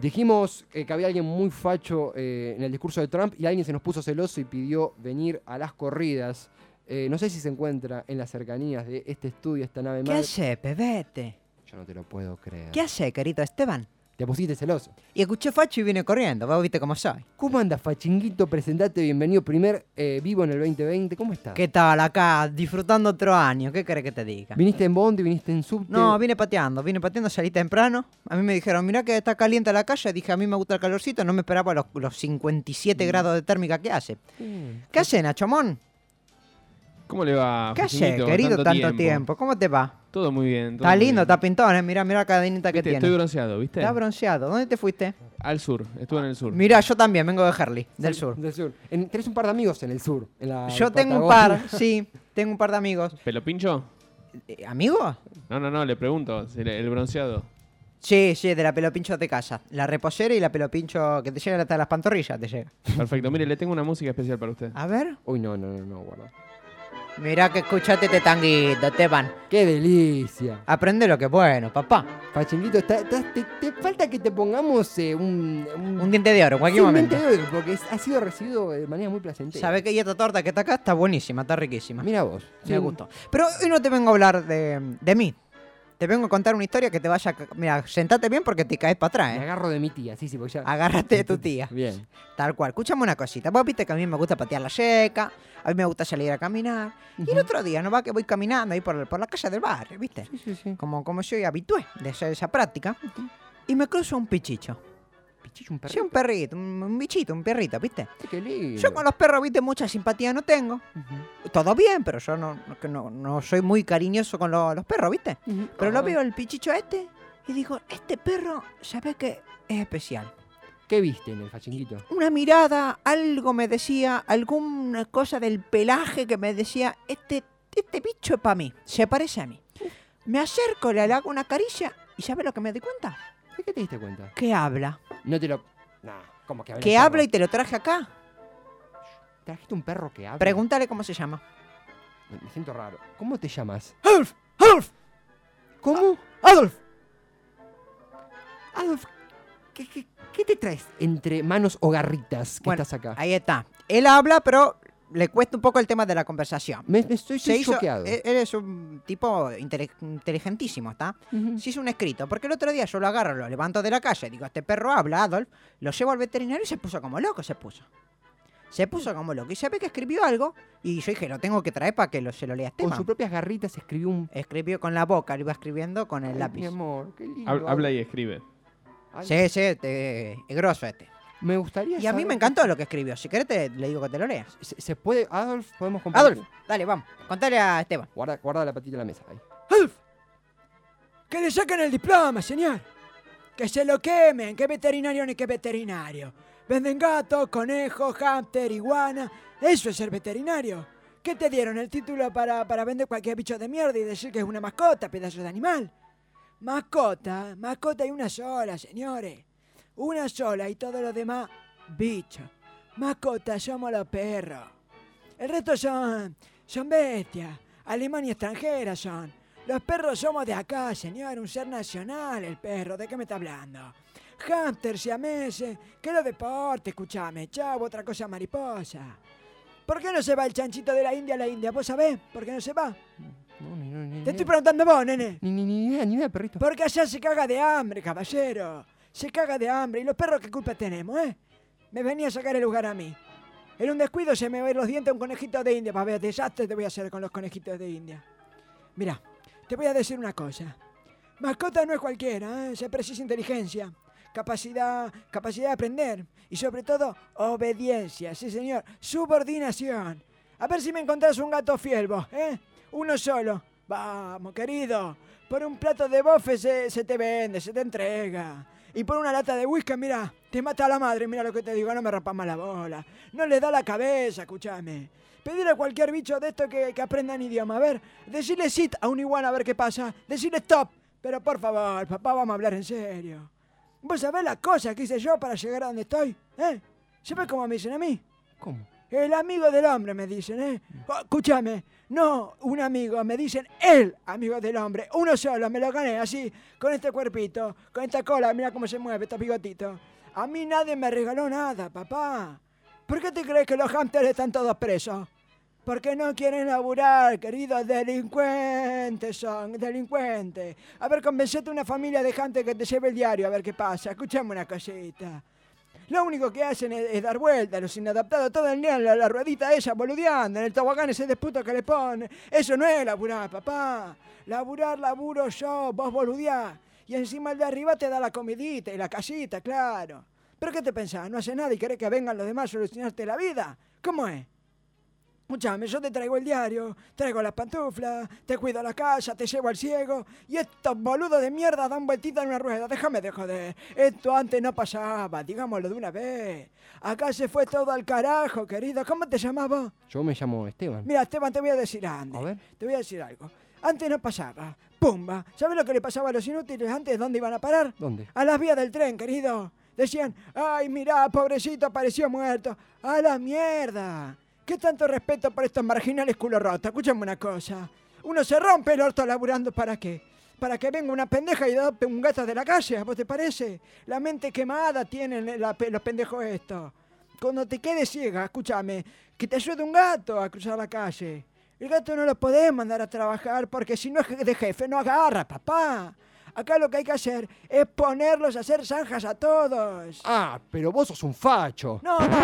Dijimos eh, que había alguien muy facho eh, en el discurso de Trump y alguien se nos puso celoso y pidió venir a las corridas. Eh, no sé si se encuentra en las cercanías de este estudio, esta nave ¿Qué madre. hace, pebete? Yo no te lo puedo creer. ¿Qué hace, querido Esteban? Te pusiste celoso. Y escuché Facho y vine corriendo, vos viste cómo soy. ¿Cómo andas, Fachinguito? Presentate, bienvenido. Primer eh, vivo en el 2020. ¿Cómo estás? ¿Qué tal acá, disfrutando otro año? ¿Qué querés que te diga? ¿Viniste en Bondi? ¿Viniste en subte? No, vine pateando, vine pateando, salí temprano. A mí me dijeron, mirá que está caliente la calle. Dije, a mí me gusta el calorcito, no me esperaba los, los 57 grados de térmica que hace. Mm. ¿Qué hace, Nachomón? ¿Cómo le va? ¿Qué Fachinguito? querido, tanto tiempo? ¿Cómo te va? Todo muy bien. todo Está muy lindo, bien. está pintón, ¿eh? Mirá, mirá la cadenita que tiene. Estoy bronceado, ¿viste? Está bronceado. ¿Dónde te fuiste? Al sur, estuve en el sur. Mirá, yo también vengo de Herley, del sur. Del sur. En- tenés un par de amigos en el sur. en la Yo tengo un par, sí, tengo un par de amigos. ¿Pelo pincho? Eh, ¿Amigos? No, no, no, le pregunto. si le- El bronceado. Sí, sí, de la pelopincho de casa. La reposera y la pelopincho que te llega hasta las pantorrillas, te llega. Perfecto. Mire, le tengo una música especial para usted. A ver. Uy, no, no, no, no, guarda. Mirá que escuchate este tanguito, Esteban. ¡Qué delicia! Aprende lo que es bueno, papá. Fachinguito, está- está- te, te falta que te pongamos eh, un, Un diente de oro, en sí, cualquier un momento. diente de oro, porque es- ha sido recibido de manera muy placentera. ¿Sabes que esta torta que está acá está buenísima, está riquísima? Mira vos. Me gustó. Pero hoy no te vengo a hablar de, de mí. Te vengo a contar una historia que te vaya... a Mira, sentate bien porque te caes para atrás, Me ¿eh? agarro de mi tía, sí, sí, porque ya. Agárrate de tu tía. Bien. Tal cual. Escuchame una cosita. Vos viste que a mí me gusta patear la yeca, a mí me gusta salir a caminar. Y el otro día, ¿no va que voy caminando ahí por, por la calle del barrio, viste? Sí, sí, sí. Como, como soy habitué de hacer esa práctica. Y me cruzo un pichicho. Pichicho, un perro. Sí, un perrito, un, un bichito, un perrito, ¿viste? Qué lindo. Yo con los perros, viste, mucha simpatía no tengo. Ujú, Todo bien, pero yo no, no, no, soy muy cariñoso con lo- los perros, ¿viste? ujú. Pero lo Ah, veo el pichicho este y digo, este perro, ¿sabes qué? Es especial. ¿Qué viste en el fachinguito? Una mirada, algo me decía, alguna cosa del pelaje que me decía, este, este bicho es para mí, se parece a mí. Me acerco, le hago una caricia y ¿sabes lo que me di cuenta? ¿De qué te diste cuenta? Que habla. No te lo. No, ¿cómo que habla? Y te lo traje acá. ¿Trajiste un perro que habla? Pregúntale cómo se llama. Me, me siento raro. ¿Cómo te llamas? Adolf, Adolf, ¿Cómo? Adolf. Adolf, ¿qué, qué, qué te traes entre manos o garritas que Bueno, estás acá? Ahí está. Él habla, pero le cuesta un poco el tema de la conversación. Me, me estoy, Se estoy hizo, choqueado. él él es un tipo inteligentísimo, ¿está? Ujú. Se hizo un escrito, porque el otro día yo lo agarro, lo levanto de la calle, digo, este perro habla, Adolf, lo llevo al veterinario y se puso como loco, se puso. Se puso como loco. Y se ve que escribió algo, y yo dije, lo tengo que traer para que lo, se lo lea Con Esteban. sus propias garritas escribió un. Escribió con la boca, lo iba escribiendo con el Ay, lápiz. Mi amor, qué lindo. Hab- Habla y escribe. Ay, Sí, sí, este, es grosso este. Me gustaría. Y a mí me encantó lo que escribió. Si querés, te, le digo que te lo leas. ¿Se, se puede. Adolf, podemos compartir. Adolf, dale, vamos. Contale a Esteban. Guarda, guarda la patita en la mesa. Ahí. Adolf, que le saquen el diploma, señor. Que se lo quemen, que veterinario ni que veterinario. Venden gatos, conejos, hámster, iguana. Eso es ser veterinario. ¿Qué te dieron el título para, para vender cualquier bicho de mierda y decir que es una mascota, pedazo de animal? Mascota, mascota hay una sola, señores. Una sola y todo lo demás, bicho. Mascota somos los perros. El resto son, son bestias. Alemania extranjera son. Los perros somos de acá, señor. Un ser nacional, el perro. ¿De qué me está hablando? Hamster, siameses. Que los deportes, escúchame. Chavo, otra cosa mariposa. ¿Por qué no se va el chanchito de la India a la India? ¿Vos sabés por qué no se va? No, ni, no, ni, Te estoy preguntando vos, nene. ni, ni, ni idea, ni idea, perrito. Porque allá se caga de hambre, caballero. Se caga de hambre. ¿Y los perros qué culpa tenemos, eh? Me venía a sacar el lugar a mí. En un descuido se me ven los dientes a un conejito de India. Para ver, desastre te voy a hacer con los conejitos de India. Mira, te voy a decir una cosa. Mascota no es cualquiera, ¿eh? Se precisa inteligencia, capacidad, capacidad de aprender y sobre todo obediencia, sí señor, subordinación. A ver si me encontrás un gato fiel ¿eh? Uno solo. Vamos, querido. Por un plato de bofe se, se te vende, se te entrega. Y por una lata de whisky, mira, te mata a la madre, mira lo que te digo, no me rapas más la bola. No le da la cabeza, escúchame. Pedirle a cualquier bicho de esto que, que aprendan idioma. A ver, decirle sit a un iguana a ver qué pasa. Decirle stop. Pero por favor, papá, vamos a hablar en serio. ¿Vos sabés las cosas que hice yo para llegar a donde estoy? ¿Eh? ¿Sabés cómo me dicen a mí? ¿Cómo? El amigo del hombre, me dicen, ¿eh? Oh, escúchame, no un amigo, me dicen el amigo del hombre. Uno solo, me lo gané así, con este cuerpito, con esta cola, mira cómo se mueve, estos bigotitos. A mí nadie me regaló nada, papá. ¿Por qué te crees que los hamsters están todos presos? Porque no quieren laburar, queridos delincuentes son, delincuentes. A ver, convencete una familia de gente que te lleve el diario, a ver qué pasa. Escuchame una cosita. Lo único que hacen es, dar vueltas, los inadaptados, todo el día la, la ruedita esa, boludeando, en el tobogán ese desputo que le ponen. Eso no es laburar, papá. Laburar, laburo yo, vos boludeás. Y encima el de arriba te da la comidita y la casita, claro. ¿Pero qué te pensás? ¿No hace nada y querés que vengan los demás a solucionarte la vida? ¿Cómo es? Escuchame, yo te traigo el diario, traigo las pantuflas, te cuido la casa, te llevo al ciego y estos boludos de mierda dan vueltita en una rueda. Déjame de joder. Esto antes no pasaba, digámoslo de una vez. Acá se fue todo al carajo, querido. ¿Cómo te llamabas? Yo me llamo Esteban. Mira, Esteban, te voy a decir antes. A ver. Te voy a decir algo. Antes no pasaba. Pumba. ¿Sabes lo que le pasaba a los inútiles antes? ¿Dónde iban a parar? ¿Dónde? A las vías del tren, querido. Decían, ay, mirá, pobrecito, apareció muerto. A la mierda. ¿Qué tanto respeto por estos marginales culo roto? Escúchame una cosa. Uno se rompe el orto laburando para qué? Para que venga una pendeja y adopte un gato de la calle, ¿a vos te parece? La mente quemada tienen la los pendejos estos. Cuando te quedes ciega, escúchame, que te ayude un gato a cruzar la calle. El gato no lo podés mandar a trabajar porque si no es de jefe no agarra, papá. Acá lo que hay que hacer es ponerlos a hacer zanjas a todos. Ah, pero vos sos un facho. No, no.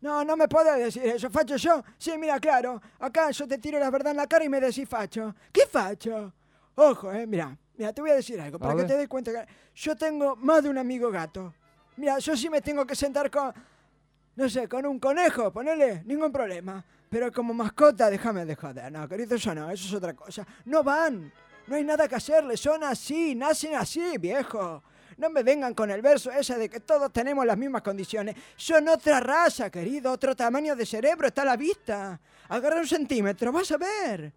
No, no me podés decir eso. ¿Facho yo? Sí, mira, claro. Acá yo te tiro la verdad en la cara y me decís facho. ¿Qué facho? Ojo, eh, mira. Mira, te voy a decir algo para A que ver. te des cuenta que yo tengo más de un amigo gato. Mira, yo sí me tengo que sentar con, no sé, con un conejo, ponele, ningún problema. Pero como mascota, déjame de joder. No, querido, eso no, eso es otra cosa. No van. No hay nada que hacerle, son así, nacen así, viejo. No me vengan con el verso ese de que todos tenemos las mismas condiciones. Son otra raza, querido, otro tamaño de cerebro, está a la vista. Agarra un centímetro, vas a ver.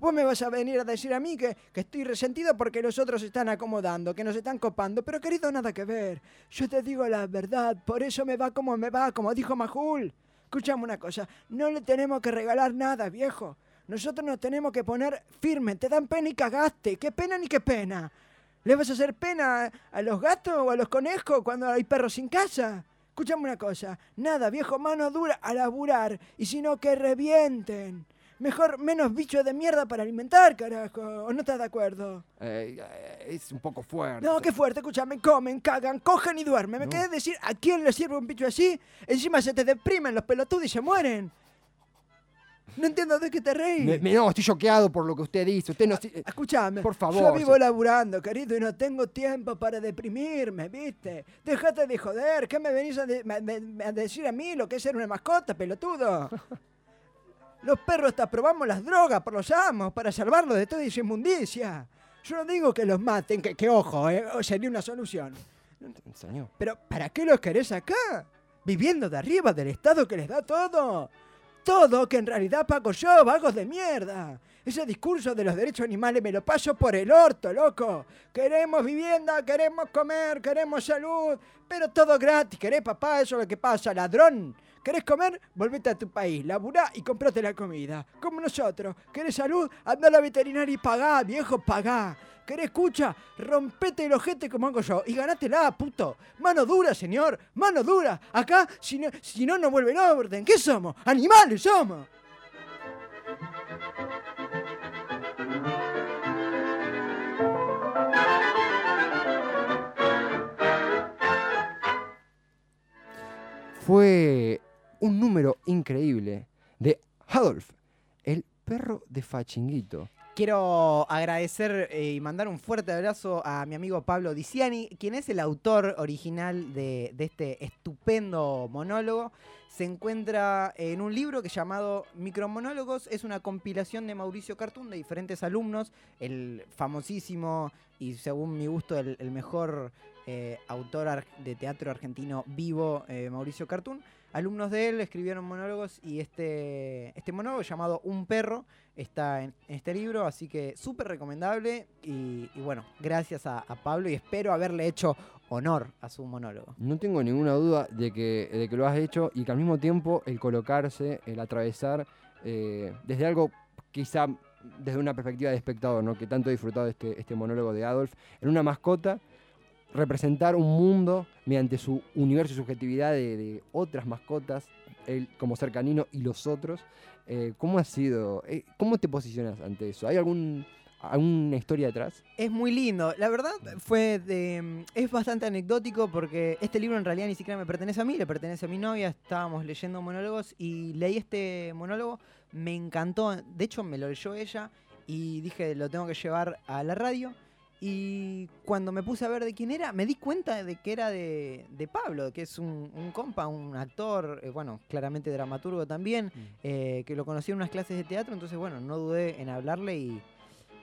Vos me vas a venir a decir a mí que, que estoy resentido porque los otros se están acomodando, que nos están copando, pero querido, nada que ver. Yo te digo la verdad, por eso me va como me va, como dijo Majul. Escuchame una cosa, no le tenemos que regalar nada, viejo. Nosotros nos tenemos que poner firmes, te dan pena y cagaste. ¿Qué pena ni qué pena? ¿Le vas a hacer pena a los gatos o a los conejos cuando hay perros sin casa? Escuchame una cosa, nada, viejo, mano dura a laburar, y si no que revienten. Mejor menos bichos de mierda para alimentar, carajo. ¿O no estás de acuerdo? Eh, eh, es un poco fuerte. No, qué fuerte, escúchame, comen, cagan, cogen y duermen. ¿Me No. querés decir a quién le sirve un bicho así? Encima se te deprimen los pelotudos y se mueren. No entiendo de qué te reís. Me- me- no, estoy choqueado por lo que usted dice. Usted no. eh, Escuchame, Por favor, yo vivo se- laburando, querido, y no tengo tiempo para deprimirme, ¿viste? Déjate de joder, ¿qué me venís a, de- me- me- a decir a mí lo que es ser una mascota, pelotudo? Los perros hasta probamos las drogas por los amos para salvarlos de toda esa inmundicia. Yo no digo que los maten, que, que ojo, eh, sería una solución. Señor. Pero ¿para qué los querés acá? Viviendo de arriba del Estado que les da todo. Todo que en realidad pago yo, vagos de mierda. Ese discurso de los derechos animales me lo paso por el orto, loco. Queremos vivienda, queremos comer, queremos salud, pero todo gratis. ¿Querés, papá? Eso es lo que pasa, ladrón. ¿Querés comer? Volvete a tu país, laburá y comprate la comida. Como nosotros. ¿Querés salud? Anda a la veterinaria y pagá, viejo, pagá. ¿Querés escucha? Rompete el ojete como hago yo y ganátela, puto. Mano dura, señor, mano dura. Acá, si no, si no, no vuelve el orden. ¿Qué somos? ¡Animales somos! Fue un número increíble de Adolf, el perro de Fachinguito. Quiero agradecer eh, y mandar un fuerte abrazo a mi amigo Pablo Diciani, quien es el autor original de, este estupendo monólogo. Se encuentra en un libro que llamado Micromonólogos. Es una compilación de Mauricio Cartún de diferentes alumnos. El famosísimo y según mi gusto el, mejor eh, autor de teatro argentino vivo, eh, Mauricio Cartún. Alumnos de él escribieron monólogos y este, este monólogo llamado Un perro está en, este libro, así que súper recomendable y, bueno, gracias a, Pablo y espero haberle hecho honor a su monólogo. No tengo ninguna duda de que, de que lo has hecho y que al mismo tiempo el colocarse, el atravesar, eh, desde algo quizá desde una perspectiva de espectador, ¿no? que tanto he disfrutado de este, este monólogo de Adolf, en una mascota, representar un mundo mediante su universo y subjetividad de, de otras mascotas, él como ser canino y los otros. Eh, ¿Cómo ha sido? eh, ¿Cómo te posicionas ante eso? ¿Hay algún, alguna historia detrás? Es muy lindo. La verdad fue de, es bastante anecdótico porque este libro en realidad ni siquiera me pertenece a mí, le pertenece a mi novia. Estábamos leyendo monólogos y leí este monólogo, me encantó. De hecho, me lo leyó ella y dije, lo tengo que llevar a la radio. Y cuando me puse a ver de quién era, me di cuenta de que era de, de Pablo, que es un, un compa, un actor, eh, bueno, claramente dramaturgo también, eh, que lo conocí en unas clases de teatro, entonces bueno, no dudé en hablarle y,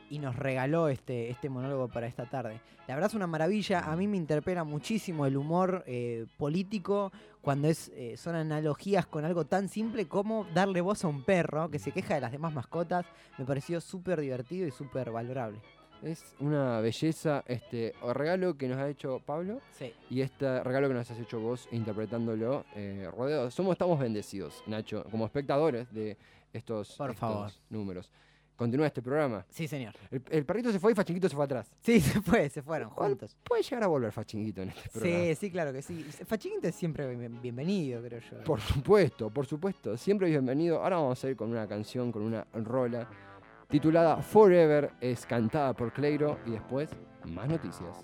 y nos regaló este, este monólogo para esta tarde. La verdad es una maravilla, a mí me interpela muchísimo el humor eh, político cuando es, eh, son analogías con algo tan simple como darle voz a un perro que se queja de las demás mascotas, me pareció súper divertido y súper valorable. Es una belleza este regalo que nos ha hecho Pablo Sí. y este regalo que nos has hecho vos interpretándolo eh, rodeados. Somos, estamos bendecidos, Nacho, como espectadores de estos, Por estos favor. números. Continúa este programa. Sí, señor. El, el perrito se fue y Fachinguito se fue atrás. Sí, se fue, se fueron ¿Cuál juntos. Puede llegar a volver Fachinguito en este programa. Sí, sí, claro que sí. Fachinguito es siempre bien- bienvenido, creo yo. Por supuesto, por supuesto. Siempre bienvenido. Ahora vamos a ir con una canción, con una rola titulada Forever. Es cantada por Cleiro y después más noticias.